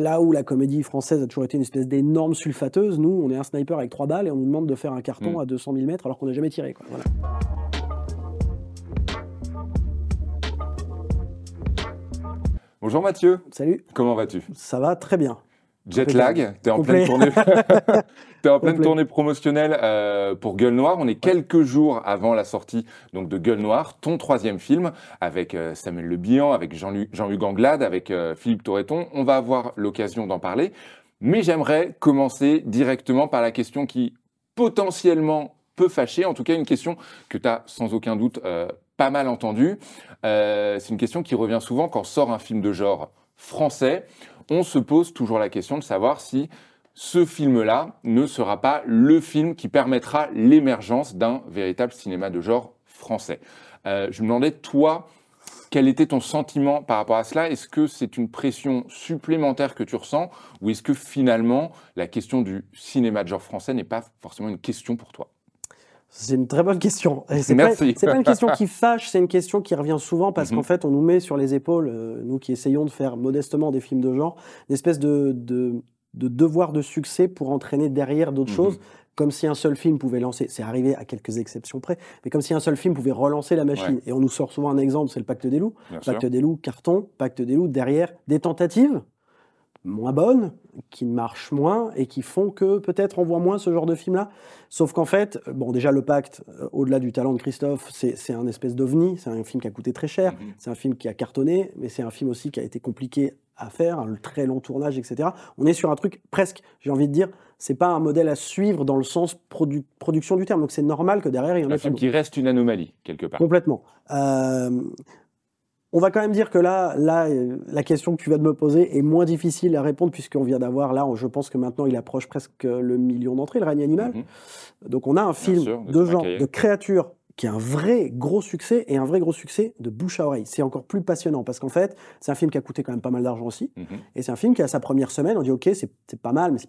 là où la comédie française a toujours été une espèce d'énorme sulfateuse, nous, on est un sniper avec trois balles et on nous demande de faire un carton Mm. à 200 000 mètres alors qu'on n'a jamais tiré. Quoi. Voilà. Bonjour Mathieu, Salut, comment vas-tu? Ça va très bien. Jet lag, t'es en pleine tournée, t'es en pleine tournée promotionnelle euh, pour Gueule Noire. On est quelques jours avant la sortie donc de Gueule Noire, ton troisième film avec euh, Samuel Le Bihan, avec Jean-Lu- Jean-Hugues Anglade, avec euh, Philippe Torreton. On va avoir l'occasion d'en parler, mais j'aimerais commencer directement par la question qui potentiellement peut fâcher, en tout cas une question que tu as sans aucun doute pas mal entendue. C'est une question qui revient souvent quand sort un film de genre français. On se pose toujours la question de savoir si ce film-là ne sera pas le film qui permettra l'émergence d'un véritable cinéma de genre français. Euh, je me demandais, toi, quel était ton sentiment par rapport à cela? Est-ce que c'est une pression supplémentaire que tu ressens? Ou est-ce que finalement la question du cinéma de genre français n'est pas forcément une question pour toi? C'est une très bonne question. C'est Merci. pas, c'est pas une question qui fâche, c'est une question qui revient souvent parce Mhm. qu'en fait, on nous met sur les épaules, euh, nous qui essayons de faire modestement des films de genre, une espèce de, de, de devoir de succès pour entraîner derrière d'autres Mhm. choses, comme si un seul film pouvait lancer, c'est arrivé à quelques exceptions près, mais comme si un seul film pouvait relancer la machine. Et on nous sort souvent un exemple, c'est le Pacte des loups. Bien sûr. Pacte des loups, carton, Pacte des loups, derrière des tentatives moins bonnes, qui marchent moins et qui font que peut-être on voit moins ce genre de film-là. Sauf qu'en fait, bon, déjà le Pacte, euh, au-delà du talent de Christophe, c'est un espèce d'ovni, c'est un film qui a coûté très cher, Mhm. c'est un film qui a cartonné, mais c'est un film aussi qui a été compliqué à faire, un très long tournage, etc. On est sur un truc presque, j'ai envie de dire, c'est pas un modèle à suivre dans le sens produ- production du terme, donc c'est normal que derrière il y en Un ait film plus. qui reste une anomalie, quelque part. Complètement. Euh, on va quand même dire que là, là, euh, la question que tu vas de me poser est moins difficile à répondre puisqu'on vient d'avoir là, je pense que maintenant il approche presque le million d'entrées, le règne animal. Mhm. Donc on a un film sûr, de de, genre, de créature qui a un vrai gros succès et un vrai gros succès de bouche à oreille. C'est encore plus passionnant parce qu'en fait, c'est un film qui a coûté quand même pas mal d'argent aussi. Mhm. Et c'est un film qui, à sa première semaine, on dit OK, c'est c'est pas mal, mais c'est-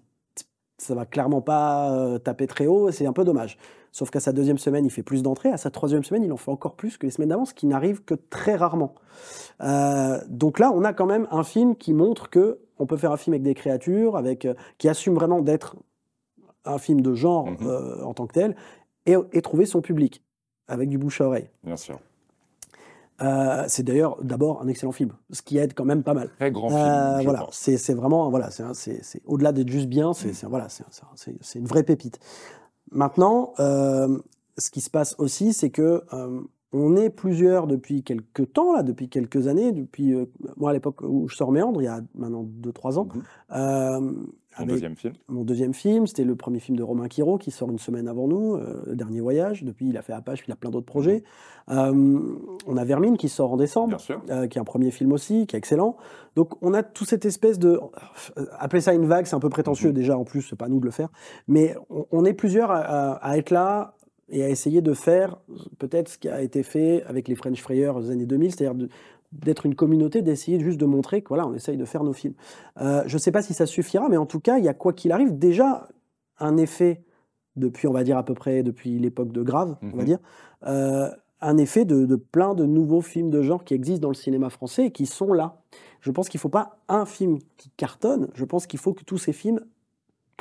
ça va clairement pas euh, taper très haut, et c'est un peu dommage. Sauf qu'à sa deuxième semaine, il fait plus d'entrées. À sa troisième semaine, il en fait encore plus que les semaines d'avant, ce qui n'arrive que très rarement. Euh, donc là, on a quand même un film qui montre que on peut faire un film avec des créatures, avec, euh, qui assume vraiment d'être un film de genre euh, en tant que tel, et, et trouver son public avec du bouche à oreille. Bien sûr. Euh, c'est d'ailleurs d'abord un excellent film, ce qui aide quand même pas mal. Très grand film, Euh, je voilà, c'est vraiment voilà, c'est un- c'est c'est- au-delà d'être juste bien, c'est Mm. c'est- voilà, c'est c'est- c'est- c'est une vraie pépite. Maintenant, euh, ce qui se passe aussi, c'est que euh, on est plusieurs depuis quelques temps là, depuis quelques années, depuis euh, moi à l'époque où je sors Méandre, il y a maintenant 2-3 ans, Mhm. euh, deuxième film. mon deuxième film, c'était le premier film de Romain Quiro qui sort une semaine avant nous, euh, Le Dernier Voyage. Depuis, il a fait Apache, il a plein d'autres projets. Euh, on a Vermine qui sort en décembre qui est un premier film aussi, qui est excellent. Donc on a toute cette espèce de... appeler ça une vague, c'est un peu prétentieux Mhm. déjà, en plus, c'est pas à nous de le faire. Mais on, on est plusieurs à, à- à être là et à essayer de faire peut-être ce qui a été fait avec les French Frayers aux années 2000, c'est-à-dire d'être une communauté, d'essayer juste de montrer que voilà, on essaye de faire nos films. Euh, je ne sais pas si ça suffira, mais en tout cas, il y a quoi qu'il arrive déjà un effet depuis, on va dire à peu près depuis l'époque de Grave, on va Mhm. dire, euh, un effet de, de plein de nouveaux films de genre qui existent dans le cinéma français et qui sont là. Je pense qu'il ne faut pas un film qui cartonne, je pense qu'il faut que tous ces films,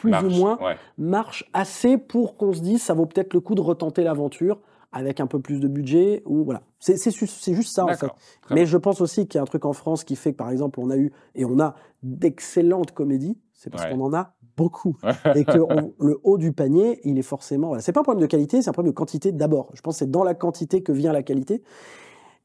plus Marche, ou moins, ouais. marchent assez pour qu'on se dise ça vaut peut-être le coup de retenter l'aventure avec un peu plus de budget ou voilà. C'est c'est ju- c'est juste ça en fait. Mais bien. je pense aussi qu'il y a un truc en France qui fait que, par exemple, on a eu et on a d'excellentes comédies. C'est parce Ouais. qu'on en a beaucoup. et que on- le haut du panier, il est forcément. Voilà. C'est pas un problème de qualité, c'est un problème de quantité d'abord. Je pense que c'est dans la quantité que vient la qualité.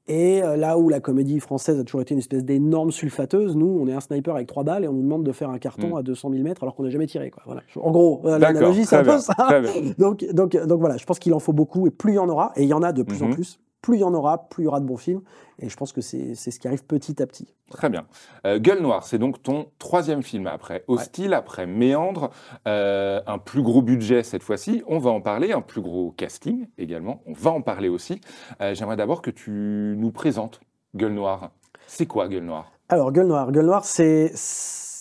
Et euh, là où la comédie française a toujours été une espèce d'énorme sulfateuse, nous, on est un sniper avec trois balles et on nous demande de faire un carton Mm. à 200 000 mètres alors qu'on n'a jamais tiré. Quoi. Voilà. En gros, euh, l'analogie, c'est un peu ça. Donc, donc, donc voilà, je pense qu'il en faut beaucoup et plus il y en aura, et il y en a de plus en Mhm. plus, plus il y en aura, plus il y aura de bons films. Et je pense que c'est ce qui arrive petit à petit. Très bien. Euh, Gueule Noire, c'est donc ton troisième film après Hostile, après Méandre, euh, un plus gros budget cette fois-ci. On va en parler, un plus gros casting également. On va en parler aussi. Euh, J'aimerais d'abord que tu nous présentes Gueule Noire. C'est quoi Gueule Noire? Alors, Gueule Noire. Gueule Noire, c'est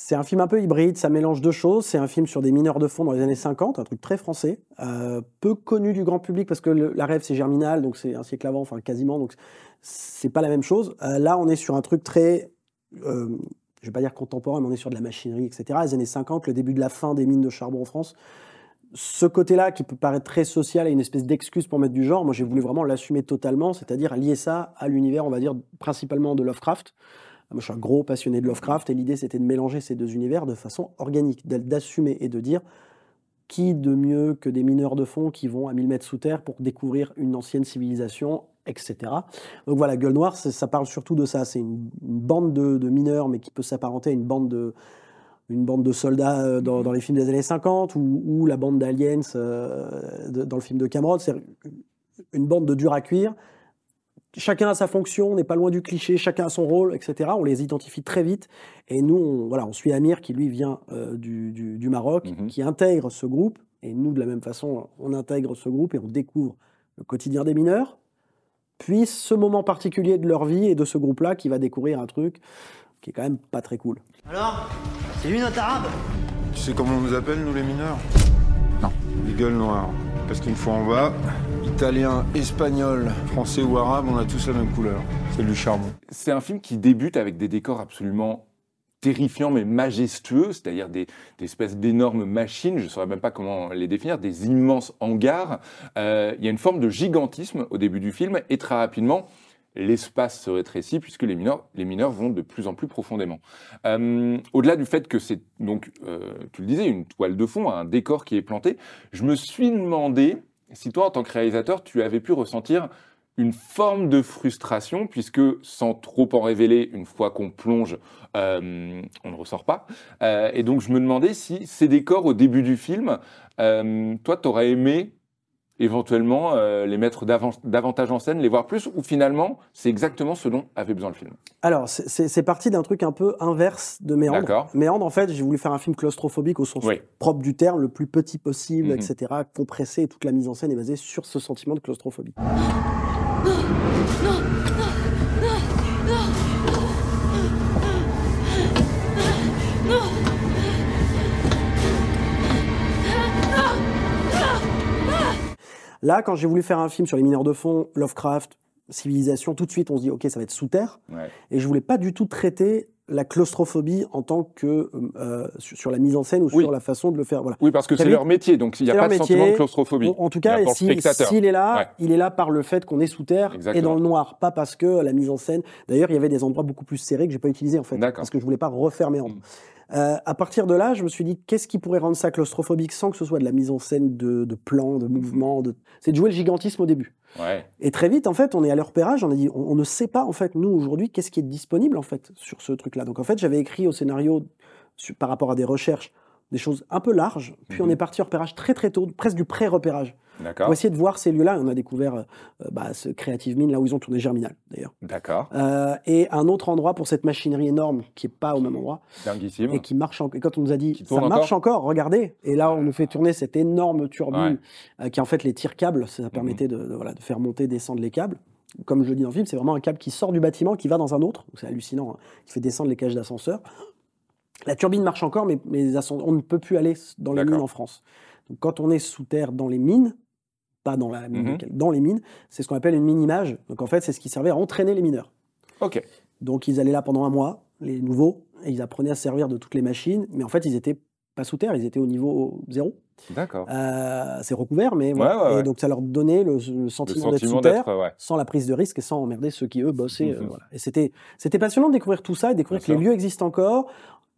c'est un film un peu hybride, ça mélange deux choses. C'est un film sur des mineurs de fond dans les années 50, un truc très français, euh, peu connu du grand public parce que la rêve c'est Germinal, donc c'est un siècle avant, enfin quasiment, donc c'est pas la même chose. Euh, là, on est sur un truc très, euh, je vais pas dire contemporain, mais on est sur de la machinerie, etc. Les années 50, le début de la fin des mines de charbon en France. Ce côté-là, qui peut paraître très social et une espèce d'excuse pour mettre du genre, moi j'ai voulu vraiment l'assumer totalement, c'est-à-dire lier ça à l'univers, on va dire, principalement de Lovecraft. Moi, je suis un gros passionné de Lovecraft et l'idée, c'était de mélanger ces deux univers de façon organique, d'assumer et de dire qui de mieux que des mineurs de fond qui vont à 1000 mètres sous terre pour découvrir une ancienne civilisation etc. Donc voilà, Gueule Noire, ça parle surtout de ça. C'est une, bande de, mineurs, mais qui peut s'apparenter à une bande de, une bande de soldats euh, dans, dans les films des années 50 ou, la bande d'aliens euh, dans le film de Cameron. C'est une bande de dur à cuire. Chacun a sa fonction, on n'est pas loin du cliché, chacun a son rôle, etc. On les identifie très vite. Et nous, on, voilà, on suit Amir qui, lui, vient euh, du, du, Maroc, mhm. qui intègre ce groupe. Et nous, de la même façon, on intègre ce groupe et on découvre le quotidien des mineurs, puis ce moment particulier de leur vie et de ce groupe-là qui va découvrir un truc qui est quand même pas très cool. Alors C'est lui notre arabe? Tu sais comment on nous appelle, nous les mineurs? Non. Les gueules noires. Parce qu'une fois en bas, italien, espagnol, français ou arabe, on a tous la même couleur. C'est du charbon. C'est un film qui débute avec des décors absolument terrifiants mais majestueux, c'est-à-dire des, espèces d'énormes machines, je ne saurais même pas comment les définir, des immenses hangars. Euh, il y a une forme de gigantisme au début du film et très rapidement, l'espace se rétrécit puisque les mineurs, les mineurs vont de plus en plus profondément. Euh, au-delà du fait que c'est donc, euh, tu le disais, une toile de fond, un décor qui est planté, je me suis demandé si toi, en tant que réalisateur, tu avais pu ressentir une forme de frustration, puisque sans trop en révéler, une fois qu'on plonge, euh, on ne ressort pas. Euh, et donc je me demandais si ces décors au début du film, euh, toi, tu aurais aimé éventuellement les mettre davantage en scène, les voir plus, ou finalement, c'est exactement ce dont avait besoin le film? Alors, c'est parti d'un truc un peu inverse de Méandre. Méandre, en fait, j'ai voulu faire un film claustrophobique au sens propre du terme, le plus petit possible, mhm. etc., compressé, et toute la mise en scène est basée sur ce sentiment de claustrophobie. Là, quand j'ai voulu faire un film sur les mineurs de fond, Lovecraft, civilisation, tout de suite on se dit ok ça va être sous terre. Et je voulais pas du tout traiter la claustrophobie en tant que euh, sur la mise en scène ou sur la façon de le faire. Voilà. Oui, parce que c'est leur métier, donc il n'y a pas de sentiment de claustrophobie. En, tout cas, s'il est là, il est là par le fait qu'on est sous terre et dans le noir, pas parce que la mise en scène. D'ailleurs, il y avait des endroits beaucoup plus serrés que j'ai pas utilisés en fait, parce que je voulais pas refermer en. Euh, à partir de là, je me suis dit, qu'est-ce qui pourrait rendre ça claustrophobique sans que ce soit de la mise en scène de, de plans, de mouvements de... C'est de jouer le gigantisme au début. Et très vite, en fait, on est à leur repérage, on a dit, on, ne sait pas, en fait, nous, aujourd'hui, qu'est-ce qui est disponible, en fait, sur ce truc-là. Donc, en fait, j'avais écrit au scénario, par rapport à des recherches, des choses un peu larges, puis on mhm. est parti au repérage très très tôt, presque du pré-repérage. Pour essayer de voir ces lieux-là. On a découvert euh, bah, ce Creative Mine, là où ils ont tourné Germinal, d'ailleurs. D'accord. Euh, et un autre endroit pour cette machinerie énorme qui n'est pas au même endroit. Dinguissime. Et qui marche encore. Et quand on nous a dit, ça marche encore, regardez. Et là, on nous fait tourner cette énorme turbine euh, qui, en fait, les tire câbles. Ça permettait de, de, voilà, de faire monter, descendre les câbles comme je le dis dans le film, c'est vraiment un câble qui sort du bâtiment, qui va dans un autre. C'est hallucinant, hein, qui fait descendre les cages d'ascenseur. La turbine marche encore, mais, mais on ne peut plus aller dans les mines en France. Donc, quand on est sous terre dans les mines, pas dans, la mine, mhm. dans les mines. C'est ce qu'on appelle une mine-image. Donc en fait, c'est ce qui servait à entraîner les mineurs. Ok. Donc ils allaient là pendant un mois, les nouveaux, et ils apprenaient à servir de toutes les machines, mais en fait, ils étaient pas sous terre, ils étaient au niveau zéro. D'accord. Euh, c'est recouvert, mais voilà. et donc ça leur donnait le, sentiment, d'être sous terre, sans la prise de risque et sans emmerder ceux qui eux bossaient. Euh, voilà. Et c'était c'était passionnant de découvrir tout ça et de découvrir que les lieux existent encore.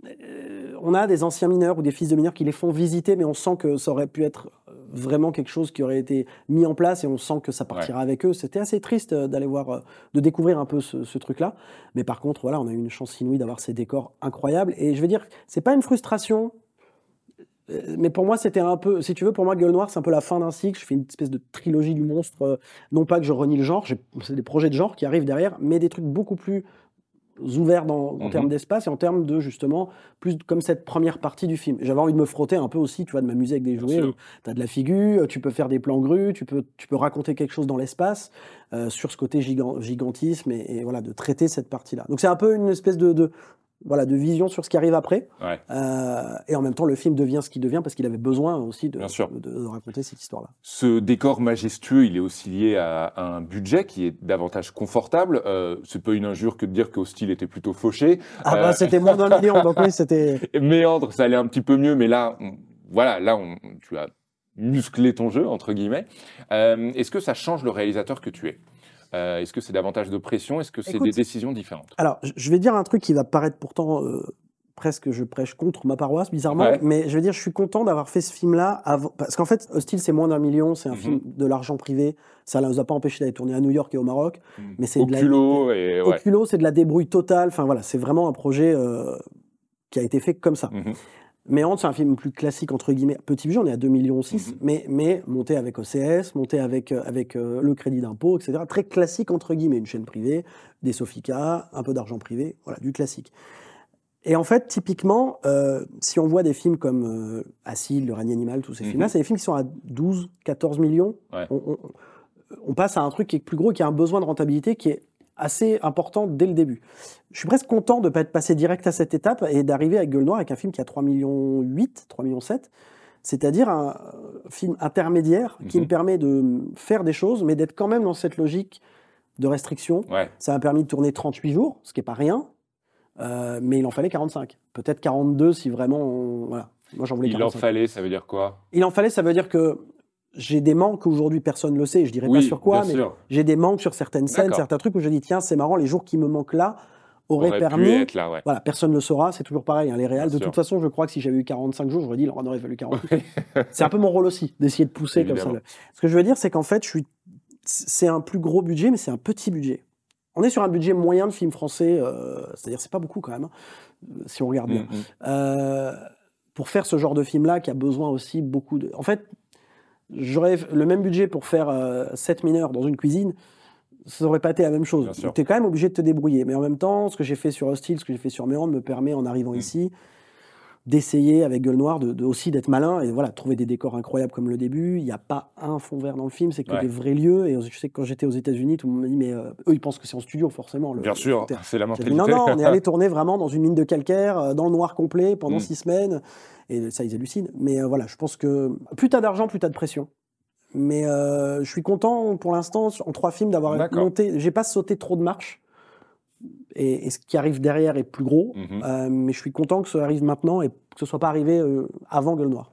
Euh, on a des anciens mineurs ou des fils de mineurs qui les font visiter, mais on sent que ça aurait pu être vraiment quelque chose qui aurait été mis en place et on sent que ça partira avec eux. C'était assez triste euh, d'aller voir, euh, de découvrir un peu ce, truc-là. Mais par contre, voilà, on a eu une chance inouïe d'avoir ces décors incroyables. Et je veux dire, c'est pas une frustration. Euh, mais pour moi, c'était un peu, si tu veux, pour moi, Gueule Noire, c'est un peu la fin d'un cycle. Je fais une espèce de trilogie du monstre. Non pas que je renie le genre, c'est des projets de genre qui arrivent derrière, mais des trucs beaucoup plus ouverts dans, en termes mhm. d'espace et en termes de justement plus comme cette première partie du film. J'avais envie de me frotter un peu aussi, tu vois, de m'amuser avec des jouets. Tu as de la figure, tu peux faire des plans grues, tu peux, tu peux raconter quelque chose dans l'espace euh, sur ce côté gigantisme et, voilà, de traiter cette partie-là. Donc c'est un peu une espèce de, voilà, de vision sur ce qui arrive après. Ouais. Euh, et en même temps, le film devient ce qu'il devient parce qu'il avait besoin aussi de, de- de raconter cette histoire-là. Ce décor majestueux, il est aussi lié à un budget qui est davantage confortable. Euh, c'est pas une injure que de dire qu'Hostile était plutôt fauché. Ah Euh, bah, c'était moins d'un million, donc oui, c'était... Méandre, ça allait un petit peu mieux, mais là, on- voilà, là, on, tu as musclé ton jeu, entre guillemets. Euh, Est-ce que ça change le réalisateur que tu es? Euh, Est-ce que c'est davantage de pression? Est-ce que c'est des décisions différentes? Alors, je- vais dire un truc qui va paraître pourtant euh, presque je prêche contre ma paroisse, bizarrement, Ouais. mais je veux dire, je suis content d'avoir fait ce film-là. Parce qu'en fait, Hostile, c'est moins d'un million, c'est un Mhm. film de l'argent privé. Ça ne nous a pas empêché d'aller tourner à New York et au Maroc. Mais c'est de la- culot et Au culot, c'est de la débrouille totale. Enfin voilà, c'est vraiment un projet euh, qui a été fait comme ça. Mhm. Mais Hand, c'est un film plus classique, entre guillemets. Petit budget, on est à 2,6 millions, Mhm. mais, mais monté avec OCS, monté avec, euh, avec euh, le crédit d'impôt, etc. Très classique, entre guillemets. Une chaîne privée, des Sofica, un peu d'argent privé, voilà, du classique. Et en fait, typiquement, euh, si on voit des films comme euh, Acide, Le règne animal, tous ces Mhm. films-là, c'est des films qui sont à 12, 14 millions. Ouais. On, on- on passe à un truc qui est plus gros, qui a un besoin de rentabilité qui est assez important dès le début. Je suis presque content de ne pas être passé direct à cette étape et d'arriver avec Gueule Noire avec un film qui a 3 millions 8, 3 millions 7, c'est-à-dire un film intermédiaire qui Mhm. me permet de faire des choses, mais d'être quand même dans cette logique de restriction. Ouais. Ça m'a permis de tourner 38 jours, ce qui n'est pas rien, euh, mais il en fallait 45. Peut-être 42 si vraiment... on- voilà. Moi, j'en voulais Il en 45. fallait, ça veut dire quoi? Il en fallait, ça veut dire que j'ai des manques aujourd'hui, personne ne le sait, je dirais Oui, pas sur quoi, mais j'ai des manques sur certaines scènes, certains trucs où je dis tiens, c'est marrant, les jours qui me manquent là auraient Aurait permis. être là, ouais. Voilà, personne ne le saura, c'est toujours pareil. hein, les réals, de sûr. toute façon, je crois que si j'avais eu 45 jours, j'aurais dit il en aurait fallu 40. c'est un peu mon rôle aussi, d'essayer de pousser comme ça. Ce que je veux dire, c'est qu'en fait, je suis... c'est un plus gros budget, mais c'est un petit budget. On est sur un budget moyen de film français, euh, c'est-à-dire c'est pas beaucoup quand même, hein, si on regarde bien. Mhm. Euh, pour faire ce genre de film-là, qui a besoin aussi beaucoup de. En fait, j'aurais le même budget pour faire euh, 7 mineurs dans une cuisine, ça n'aurait pas été la même chose. Tu es quand même obligé de te débrouiller. Mais en même temps, ce que j'ai fait sur Hostile, ce que j'ai fait sur Méandre me permet, en arrivant Mm. ici, d'essayer avec Gueule Noire, de, de- aussi d'être malin et voilà, trouver des décors incroyables comme le début. Il n'y a pas un fond vert dans le film, c'est que Ouais. des vrais lieux. Et je sais que quand j'étais aux États-Unis, tout le monde m'a dit, mais euh, eux, ils pensent que c'est en studio, forcément. le- Bien le sûr, c'est la J'ai dit, mentalité. non, non, on est allé tourner vraiment dans une mine de calcaire, euh, dans le noir complet, pendant Mm. six semaines. Et ça, ils hallucinent. Mais euh, voilà, je pense que plus t'as d'argent, plus t'as de pression. Mais euh, je suis content pour l'instant, en trois films, d'avoir monté. J'ai pas sauté trop de marches. Et, et ce qui arrive derrière est plus gros. Mhm. Euh, mais je suis content que ça arrive maintenant et que ce soit pas arrivé euh, avant Gueule Noire.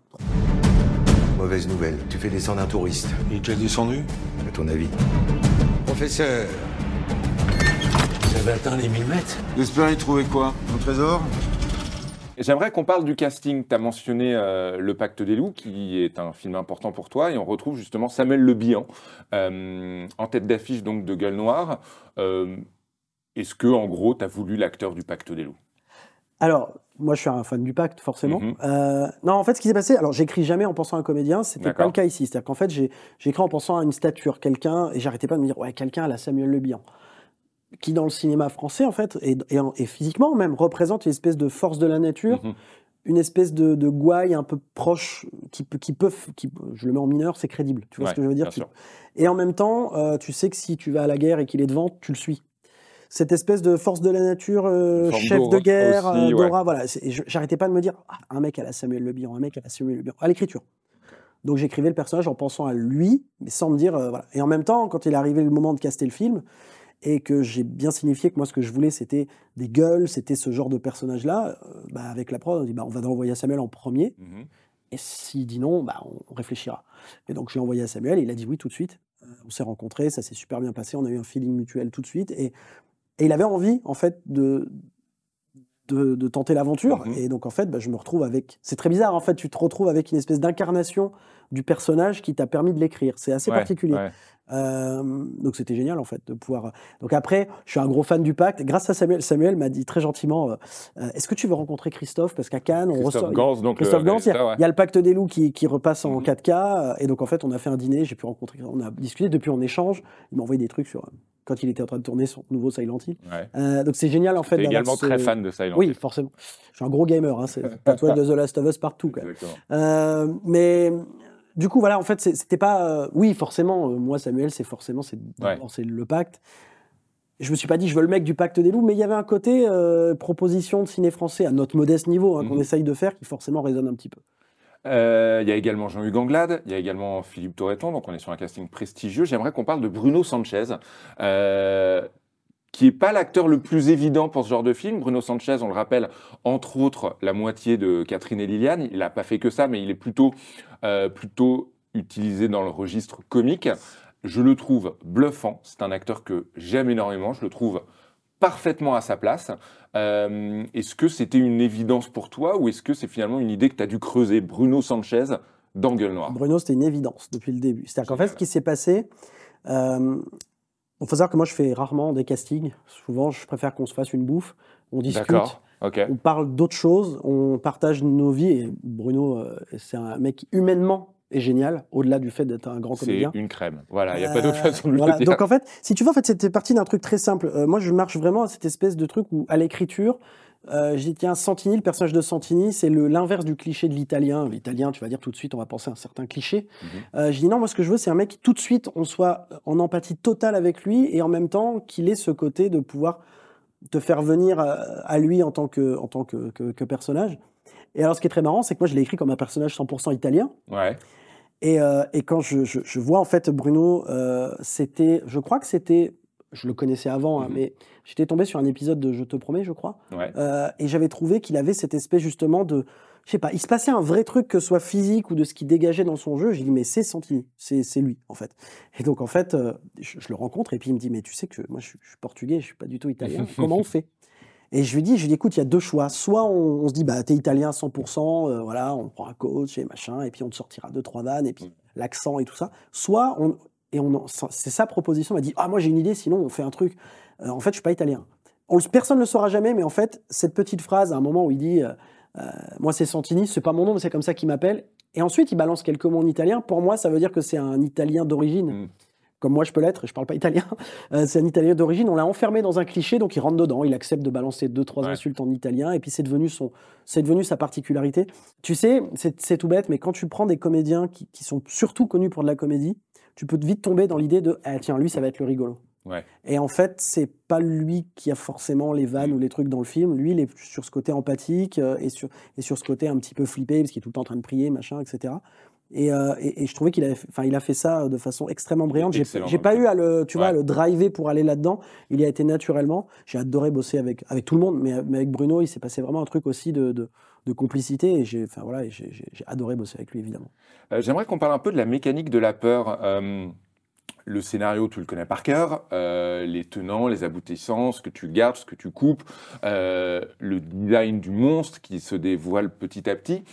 Mauvaise nouvelle, tu fais descendre un touriste. Il est déjà descendu? À ton avis Professeur, vous avez atteint les 1000 mètres J'espère y trouver quoi? Un trésor? J'aimerais qu'on parle du casting. Tu as mentionné euh, Le Pacte des loups, qui est un film important pour toi, et on retrouve justement Samuel Le Bihan, euh, en tête d'affiche donc de Gueule Noire. Euh, Est-ce que, en gros, tu as voulu l'acteur du Pacte des loups? Alors, moi, je suis un fan du pacte, forcément. Mhm. Euh, non, en fait, ce qui s'est passé, alors j'écris jamais en pensant à un comédien, c'était pas le cas ici. C'est-à-dire qu'en fait, écrit en pensant à une stature, quelqu'un, et j'arrêtais pas de me dire, ouais, quelqu'un à la Samuel Le Bihan, qui dans le cinéma français, en fait, et, et, en- et physiquement même, représente une espèce de force de la nature, Mhm. une espèce de, de gouaille un peu proche, qui, peut- qui peut, qui, je le mets en mineur, c'est crédible. Tu vois Ouais, ce que je veux dire? Tu-. Et en même temps, euh, tu sais que si tu vas à la guerre et qu'il est devant, tu le suis. Cette espèce de force de la nature, euh, chef de guerre, aussi, euh, ouais. d'aura, voilà. J'arrêtais pas de me dire, ah, un mec à la Samuel Le Bihan, un mec à la Samuel Le Bihan, à l'écriture. Donc j'écrivais le personnage en pensant à lui, mais sans me dire, euh, voilà. Et en même temps, quand il est arrivé le moment de caster le film, et que j'ai bien signifié que moi, ce que je voulais, c'était des gueules, c'était ce genre de personnage-là, euh, bah, avec la prod, on dit, bah, on va envoyer à Samuel en premier, Mhm. et s'il dit non, bah, on réfléchira. Et donc, je l'ai envoyé à Samuel et il a dit oui tout de suite. On s'est rencontrés, ça s'est super bien passé, on a eu un feeling mutuel tout de suite. Et, et il avait envie, en fait, de, de, de tenter l'aventure. Mhm. Et donc, en fait, bah, je me retrouve avec. C'est très bizarre, en fait, tu te retrouves avec une espèce d'incarnation du personnage qui t'a permis de l'écrire. C'est assez Ouais, particulier. ouais. Euh, donc c'était génial en fait de pouvoir. Donc après, je suis un gros fan du pacte. Grâce à Samuel, Samuel m'a dit très gentiment euh, euh, Est-ce que tu veux rencontrer Christophe? Parce qu'à Cannes, on Christophe reçoit. Gans, donc Christophe Gans, il y, a- réalisateur, ouais. il y a le pacte des loups qui, qui repasse en Mhm. 4K. euh, Et donc en fait, on a fait un dîner. J'ai pu rencontrer. On a discuté. Depuis, on échange. Il m'a envoyé des trucs sur. Quand il était en train de tourner son nouveau Silent Hill. Ouais. Euh, donc c'est génial en fait. T'es également ce- très fan de Silent Oui, Hill. forcément. Je suis un gros gamer. Hein, c'est tatouage de The Last of Us partout. Quand même. Exactement. Euh, mais du coup, voilà, en fait, c'était pas. euh, oui, forcément, euh, moi, Samuel, c'est forcément, c'est c'est le pacte. je me suis pas dit je veux le mec du pacte des loups, mais il y avait un côté proposition de ciné français à notre modeste niveau hein, qu'on Mhm. essaye de faire qui forcément résonne un petit peu. Euh, Il y a également Jean-Hugues Anglade, il y a également Philippe Torreton, donc on est sur un casting prestigieux. J'aimerais qu'on parle de Bruno Sanchez, euh, qui n'est pas l'acteur le plus évident pour ce genre de film. Bruno Sanchez, on le rappelle, entre autres, la moitié de Catherine et Liliane. Il n'a pas fait que ça, mais il est plutôt, euh, plutôt utilisé dans le registre comique. Je le trouve bluffant. C'est un acteur que j'aime énormément. Je le trouve parfaitement à sa place. Euh, est-ce que c'était une évidence pour toi ou est-ce que c'est finalement une idée que tu as dû creuser Bruno Sanchez dans Gueule Noire? Bruno, c'était une évidence depuis le début. C'est-à-dire qu'en fait, ce qui s'est passé, euh, il faut savoir que moi, je fais rarement des castings. Souvent, je préfère qu'on se fasse une bouffe, on discute, D'accord. Ok. on parle d'autres choses, on partage nos vies. Et Bruno, euh, c'est un mec humainement est génial, au-delà du fait d'être un grand C'est comédien. une crème. Voilà, il n'y a pas d'autre Euh, façon de voilà. le dire. Donc en fait, si tu veux, en fait, c'était parti d'un truc très simple. Euh, moi, je marche vraiment à cette espèce de truc où, à l'écriture, euh, j'ai tiens, Santini, le personnage de Santini, c'est l'inverse du cliché de l'italien. L'italien, tu vas dire tout de suite, on va penser à un certain cliché. Mhm. Euh, j'ai dit non, moi, ce que je veux, c'est un mec qui tout de suite, on soit en empathie totale avec lui et en même temps qu'il ait ce côté de pouvoir te faire venir à, à lui en tant que, en tant que, que- que personnage. Et alors, ce qui est très marrant, c'est que moi, je l'ai écrit comme un personnage 100% italien. Ouais. Et, euh, et quand je, je- je vois en fait Bruno, euh, c'était, je crois que c'était, je le connaissais avant, hein, Mhm. mais j'étais tombé sur un épisode de Je te promets, je crois, Ouais. euh, et j'avais trouvé qu'il avait cette espèce justement de, je sais pas, il se passait un vrai truc que ce soit physique ou de ce qui dégageait dans son jeu. J'ai dit mais c'est Santini, c'est lui en fait. Et donc en fait, je, je le rencontre et puis il me dit mais tu sais que moi je je suis portugais, je suis pas du tout italien. Comment on fait? Et je lui dis, je lui dis, écoute, il y a deux choix. Soit on, on se dit, bah, t'es italien 100%, euh, voilà, on prend un coach et machin, et puis on te sortira deux, trois vannes, et puis l'accent et tout ça. Soit, on, et on, c'est sa proposition, m'a dit, ah, moi j'ai une idée, sinon on fait un truc. Euh, en fait, je suis pas italien. On, personne ne le saura jamais, mais en fait, cette petite phrase, à un moment où il dit, euh, euh, moi c'est Santini, c'est pas mon nom, mais c'est comme ça qu'il m'appelle. Et ensuite, il balance quelques mots en italien. Pour moi, ça veut dire que c'est un italien d'origine. Mm. Comme moi, je peux l'être, je parle pas italien. Euh, c'est un italien d'origine. On l'a enfermé dans un cliché, donc il rentre dedans. Il accepte de balancer deux, trois Ouais. insultes en italien, et puis c'est devenu son, c'est devenu sa particularité. Tu sais, c'est tout bête, mais quand tu prends des comédiens qui, qui sont surtout connus pour de la comédie, tu peux vite tomber dans l'idée de, ah, tiens, lui, ça va être le rigolo. Ouais. Et en fait, c'est pas lui qui a forcément les vannes Mm. ou les trucs dans le film. Lui, il est sur ce côté empathique euh, et, sur, et sur ce côté un petit peu flippé, parce qu'il est tout le temps en train de prier, machin, etc. Et, euh, et, et je trouvais qu'il avait, fait- enfin, il a fait ça de façon extrêmement brillante. J'ai pas eu à le, tu vois, à le driver pour aller là-dedans. Il y a été naturellement. J'ai adoré bosser avec, avec tout le monde, mais, mais avec Bruno, il s'est passé vraiment un truc aussi de, de, de complicité. Et j'ai, enfin voilà, et j'ai j'ai- j'ai adoré bosser avec lui, évidemment. Euh, J'aimerais qu'on parle un peu de la mécanique de la peur. Euh, le scénario, tu le connais par cœur, euh, les tenants, les aboutissants, ce que tu gardes, ce que tu coupes, euh, le design du monstre qui se dévoile petit à petit.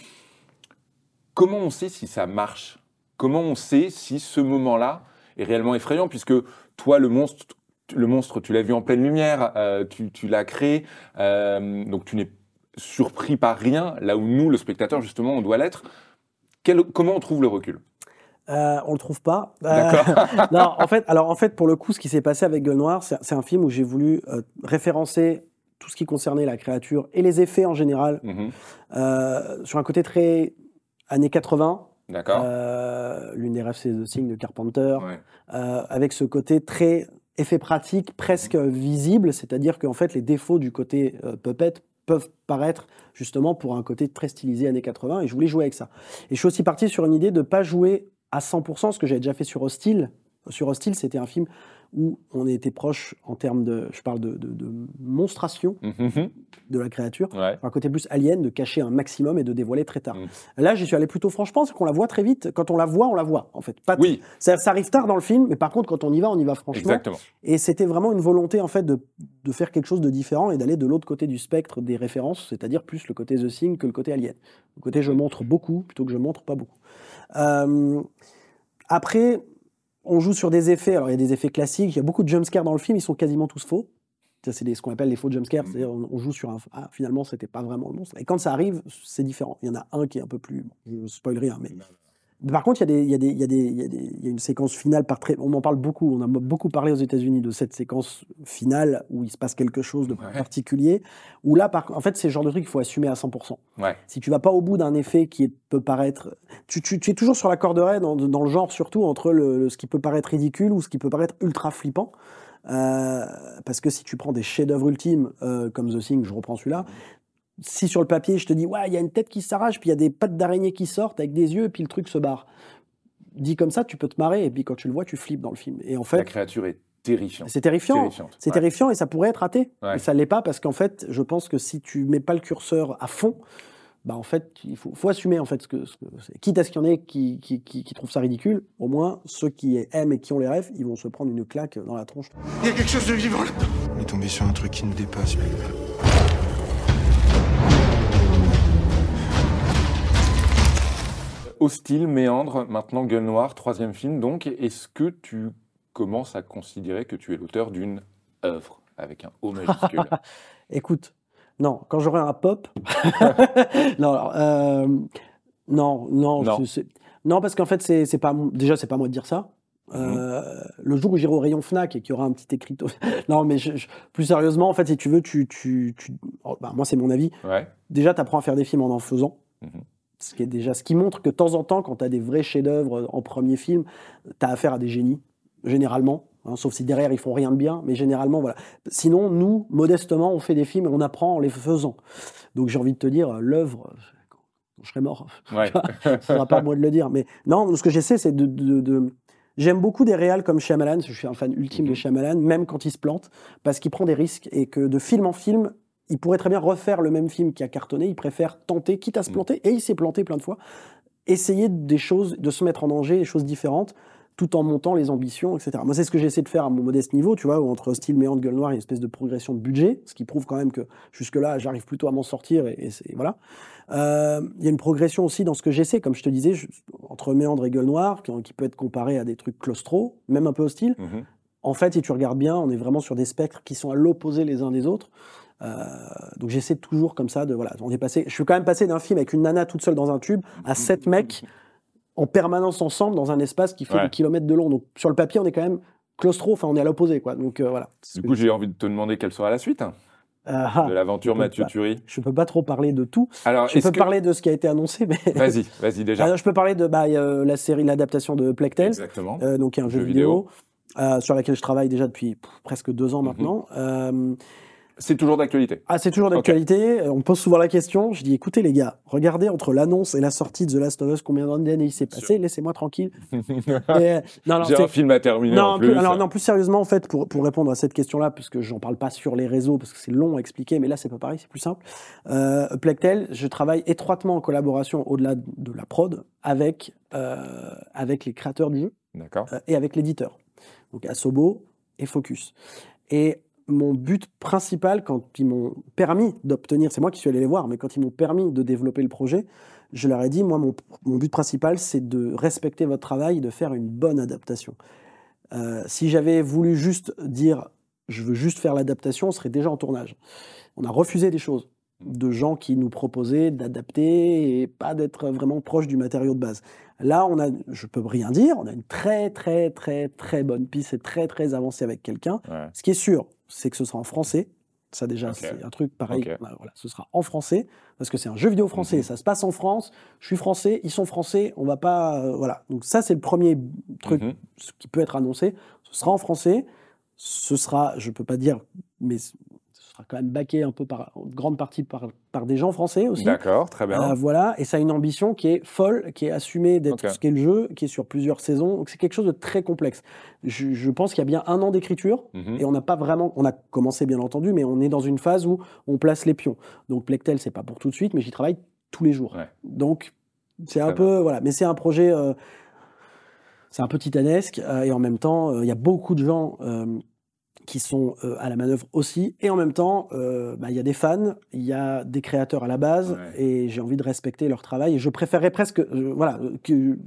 Comment on sait si ça marche? Comment on sait si ce moment-là est réellement effrayant? Puisque toi, le monstre, le monstre tu l'as vu en pleine lumière, euh, tu, tu l'as créé, euh, donc tu n'es surpris par rien, là où nous, le spectateur, justement, on doit l'être. Comment on trouve le recul? Euh, on le trouve pas. Euh, D'accord. non, en fait, alors en fait, pour le coup, ce qui s'est passé avec Gueule Noire, c'est un film où j'ai voulu euh, référencer tout ce qui concernait la créature et les effets en général Mhm. sur un côté très années 80. D'accord. Euh, L'une des rêves, c'est The Thing de Carpenter, Ouais. euh, avec ce côté très effet pratique, presque visible, c'est-à-dire qu'en fait, les défauts du côté euh, puppet peuvent paraître justement pour un côté très stylisé années 80, et je voulais jouer avec ça. Et je suis aussi parti sur une idée de ne pas jouer à 100%, ce que j'avais déjà fait sur Hostile. Sur Hostile, c'était un film où on était proche en termes de, je parle de, de, de monstration Mhm. de la créature, Ouais. un côté plus alien, de cacher un maximum et de dévoiler très tard. Là, j'y suis allé plutôt franchement, c'est qu'on la voit très vite. Quand on la voit, on la voit, en fait. Pas Oui, ça, ça arrive tard dans le film, mais par contre, quand on y va, on y va franchement. exactement. Et c'était vraiment une volonté, en fait, de, de faire quelque chose de différent et d'aller de l'autre côté du spectre des références, c'est-à-dire plus le côté The Thing que le côté Alien. Le côté je montre beaucoup plutôt que je montre pas beaucoup. Euh, après, on joue sur des effets. Alors, il y a des effets classiques. Il y a beaucoup de jumpscares dans le film. Ils sont quasiment tous faux. Ça, c'est ce qu'on appelle les faux jumpscares. Mhm. C'est-à-dire, on, on joue sur un. Ah, finalement, c'était pas vraiment le monstre. Et quand ça arrive, c'est différent. Il y en a un qui est un peu plus. bon, je spoil rien, mais. Mais Par contre, il y, a des- il y, a des- il y, a des- il y, a une séquence finale par très. On en parle beaucoup. On a beaucoup parlé aux États-Unis de cette séquence finale où il se passe quelque chose de Ouais. particulier. Où là, par... en fait, c'est le genre de truc qu'il faut assumer à 100%. Ouais. Si tu vas pas au bout d'un effet qui peut paraître, tu, tu- tu es toujours sur la corde raide dans, dans le genre surtout entre le, le- ce qui peut paraître ridicule ou ce qui peut paraître ultra flippant. Euh, parce que si tu prends des chefs-d'œuvre ultimes euh, comme The Thing, je reprends celui-là, si sur le papier je te dis ouais il y a une tête qui s'arrache, puis il y a des pattes d'araignée qui sortent avec des yeux, et puis le truc se barre. Dit comme ça, tu peux te marrer, et puis quand tu le vois, tu flippes dans le film. Et en La fait, créature est terrifiante. c'est terrifiant. C'est Ouais. terrifiant et ça pourrait être raté. Ouais. Mais ça l'est pas parce qu'en fait, je pense que si tu mets pas le curseur à fond, bah en fait, il faut, faut assumer en fait ce que, ce que. Quitte à ce qu'il y en ait qui, qui, qui- qui trouvent ça ridicule, au moins ceux qui aiment et qui ont les rêves, ils vont se prendre une claque dans la tronche. Il y a quelque chose de vivant là-dedans. On est tombé sur un truc qui nous dépasse, mec. Hostile, Méandre, maintenant Gueule Noire, troisième film donc. Est-ce que tu commences à considérer que tu es l'auteur d'une œuvre avec un O majuscule? Écoute, non, quand j'aurai un pop, non, alors, euh, non, non, Non. c'est- non, parce qu'en fait, c'est c'est pas déjà c'est pas moi de dire ça. Euh, Le jour où j'irai au rayon Fnac et qu'il y aura un petit écriteau, non, mais je- je- plus sérieusement, en fait, si tu veux, tu, tu, tu- oh, bah, moi c'est mon avis. Ouais. Déjà, tu apprends à faire des films en en faisant. Mhm. Ce qui est déjà ce qui montre que de temps en temps, quand tu as des vrais chefs-d'œuvre en premier film, tu as affaire à des génies, généralement. hein, sauf si derrière ils font rien de bien, mais généralement voilà. Sinon, nous, modestement, on fait des films et on apprend en les faisant. Donc j'ai envie de te dire, l'œuvre, quand je serai mort, Ouais. ce sera pas à moi de le dire. Mais non, ce que j'essaie, c'est de. de- de- J'aime beaucoup des réals comme Shyamalan, je suis un fan ultime de Mhm. Shyamalan, même quand il se plante, parce qu'il prend des risques et que de film en film, il pourrait très bien refaire le même film qui a cartonné, il préfère tenter, quitte à se Mhm. planter, et il s'est planté plein de fois, essayer des choses, de se mettre en danger, des choses différentes, tout en montant les ambitions, etc. Moi, c'est ce que j'essaie de faire à mon modeste niveau, tu vois, où entre style méandre, gueule noire, il y a une espèce de progression de budget, ce qui prouve quand même que jusque-là, j'arrive plutôt à m'en sortir, et, et c'est- voilà. Euh, Il y a une progression aussi dans ce que j'essaie, comme je te disais, je- entre méandre et gueule noire, qui, qui peut être comparé à des trucs claustro, même un peu hostiles. Mhm. En fait, si tu regardes bien, on est vraiment sur des spectres qui sont à l'opposé les uns des autres. Euh, donc j'essaie toujours comme ça de voilà. On est passé. Je suis quand même passé d'un film avec une nana toute seule dans un tube à sept mecs en permanence ensemble dans un espace qui fait Ouais. des kilomètres de long. Donc sur le papier, on est quand même claustro. Enfin, on est à l'opposé quoi. Donc euh, voilà. Du coup, j'ai envie de te demander quelle sera la suite hein, Euh, ah, de l'aventure Mathieu. Turi. je peux pas trop parler de tout. Alors, Je peux que... parler de ce qui a été annoncé, mais Vas-y, vas-y déjà. Alors, je peux parler de bah, a la série, l'adaptation de Plague Tale. Exactement. Euh, donc un jeu, Jeu vidéo, euh, sur laquelle je travaille déjà depuis pff, presque deux ans Mhm. maintenant. C'est toujours d'actualité. ah, c'est toujours d'actualité. Euh, On me pose souvent la question. Je dis écoutez les gars, regardez entre l'annonce et la sortie de The Last of Us combien d'années il s'est passé. Laissez-moi tranquille. Et, non, non, J'ai c'est- un film à terminer non, en plus- plus. alors, non, plus sérieusement, en fait, pour, pour répondre à cette question-là, puisque j'en parle pas sur les réseaux, parce que c'est long à expliquer, mais là, c'est pas pareil, c'est plus simple. Euh, Tale, je travaille étroitement en collaboration, au-delà de la prod, avec, euh, avec les créateurs du jeu D'accord. euh, et avec l'éditeur. Donc Asobo et Focus. Et mon but principal, quand ils m'ont permis d'obtenir, c'est moi qui suis allé les voir, mais quand ils m'ont permis de développer le projet, je leur ai dit, moi, mon, but principal, c'est de respecter votre travail de faire une bonne adaptation. Euh, si j'avais voulu juste dire, je veux juste faire l'adaptation, on serait déjà en tournage. On a refusé des choses de gens qui nous proposaient d'adapter et pas d'être vraiment proche du matériau de base. Là, on a, je peux rien dire, on a une très très très très bonne piste et très très avancée avec quelqu'un. Ouais. Ce qui est sûr, c'est que ce sera en français. Ça déjà, c'est un truc pareil. Bah, voilà, ce sera en français parce que c'est un jeu vidéo français. Mhm. Ça se passe en France. Je suis français, ils sont français. On va pas, euh, voilà. Donc ça, c'est le premier truc Mhm. qui peut être annoncé. Ce sera en français. Ce sera, je peux pas dire, mais sera quand même baqué un peu par en grande partie par, par des gens français aussi. D'accord, très bien. Euh, voilà, et ça a une ambition qui est folle, qui est assumée d'être Ok. ce qu'est le jeu, qui est sur plusieurs saisons. Donc c'est quelque chose de très complexe. Je, je pense qu'il y a bien un an d'écriture, Mhm. et on n'a pas vraiment, on a commencé bien entendu, mais on est dans une phase où on place les pions. Donc Plectel, c'est pas pour tout de suite, mais j'y travaille tous les jours. Ouais. Donc c'est un peu, voilà, mais c'est un projet, euh, c'est un peu titanesque, euh, et en même temps, euh, il y a beaucoup de gens. euh, qui sont euh, à la manœuvre aussi. Et en même temps, euh, bah, il y a des fans, il y a des créateurs à la base, Ouais. et j'ai envie de respecter leur travail. Et je préférerais presque, euh, voilà, que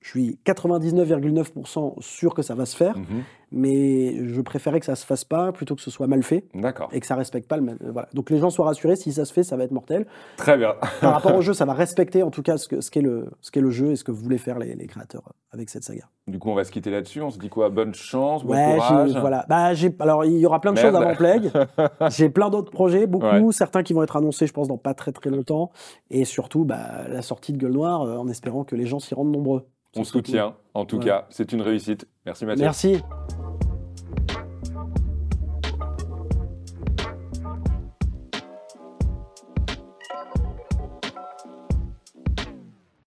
je suis 99,9% sûr que ça va se faire, Mhm. mais je préférais que ça se fasse pas plutôt que ce soit mal fait D'accord. et que ça respecte pas le. ma- euh, Voilà. Donc les gens soient rassurés, si ça se fait, ça va être mortel. Très bien. Par rapport au jeu, ça va respecter en tout cas ce qu'est ce le, ce qu'est le jeu et ce que voulaient faire les, les créateurs avec cette saga. Du coup, on va se quitter là-dessus. On se dit quoi? Bonne chance, bon Ouais, courage. voilà. Bah, alors, il y aura plein de Merde. choses avant Plague. j'ai plein d'autres projets, beaucoup, Ouais. certains qui vont être annoncés, je pense, dans pas très très longtemps. Et surtout, bah, la sortie de Gueule Noire, euh, en espérant que les gens s'y rendent nombreux. On soutient. En tout Ouais. cas, c'est une réussite. Merci. Mathieu. Merci.